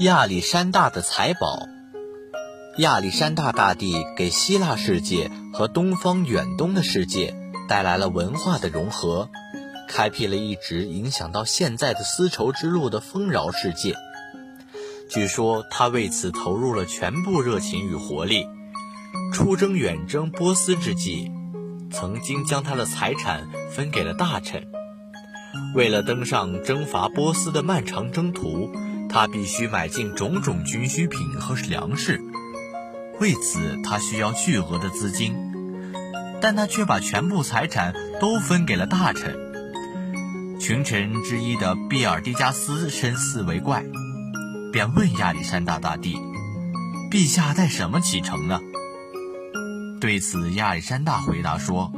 亚历山大的财宝。亚历山大大帝给希腊世界和东方远东的世界带来了文化的融合，开辟了一直影响到现在的丝绸之路的丰饶世界。据说他为此投入了全部热情与活力。出征远征波斯之际，曾经将他的财产分给了大臣。为了登上征伐波斯的漫长征途，他必须买进种种军需品和粮食。为此，他需要巨额的资金，但他却把全部财产都分给了大臣。群臣之一的比尔迪加斯深思为怪，便问亚历山大大帝：“陛下带什么启程呢？”对此，亚历山大回答说：“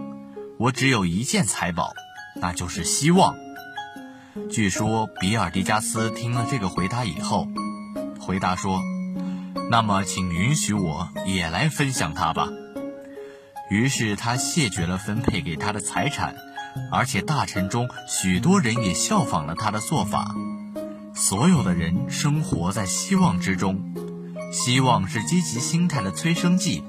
我只有一件财宝，那就是希望。”据说，比尔迪加斯听了这个回答以后，回答说。那么，请允许我也来分享它吧。于是他谢绝了分配给他的财产，而且大臣中许多人也效仿了他的做法。所有的人生活在希望之中，希望是积极心态的催生剂。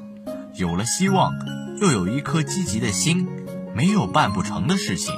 有了希望，又有一颗积极的心，没有办不成的事情。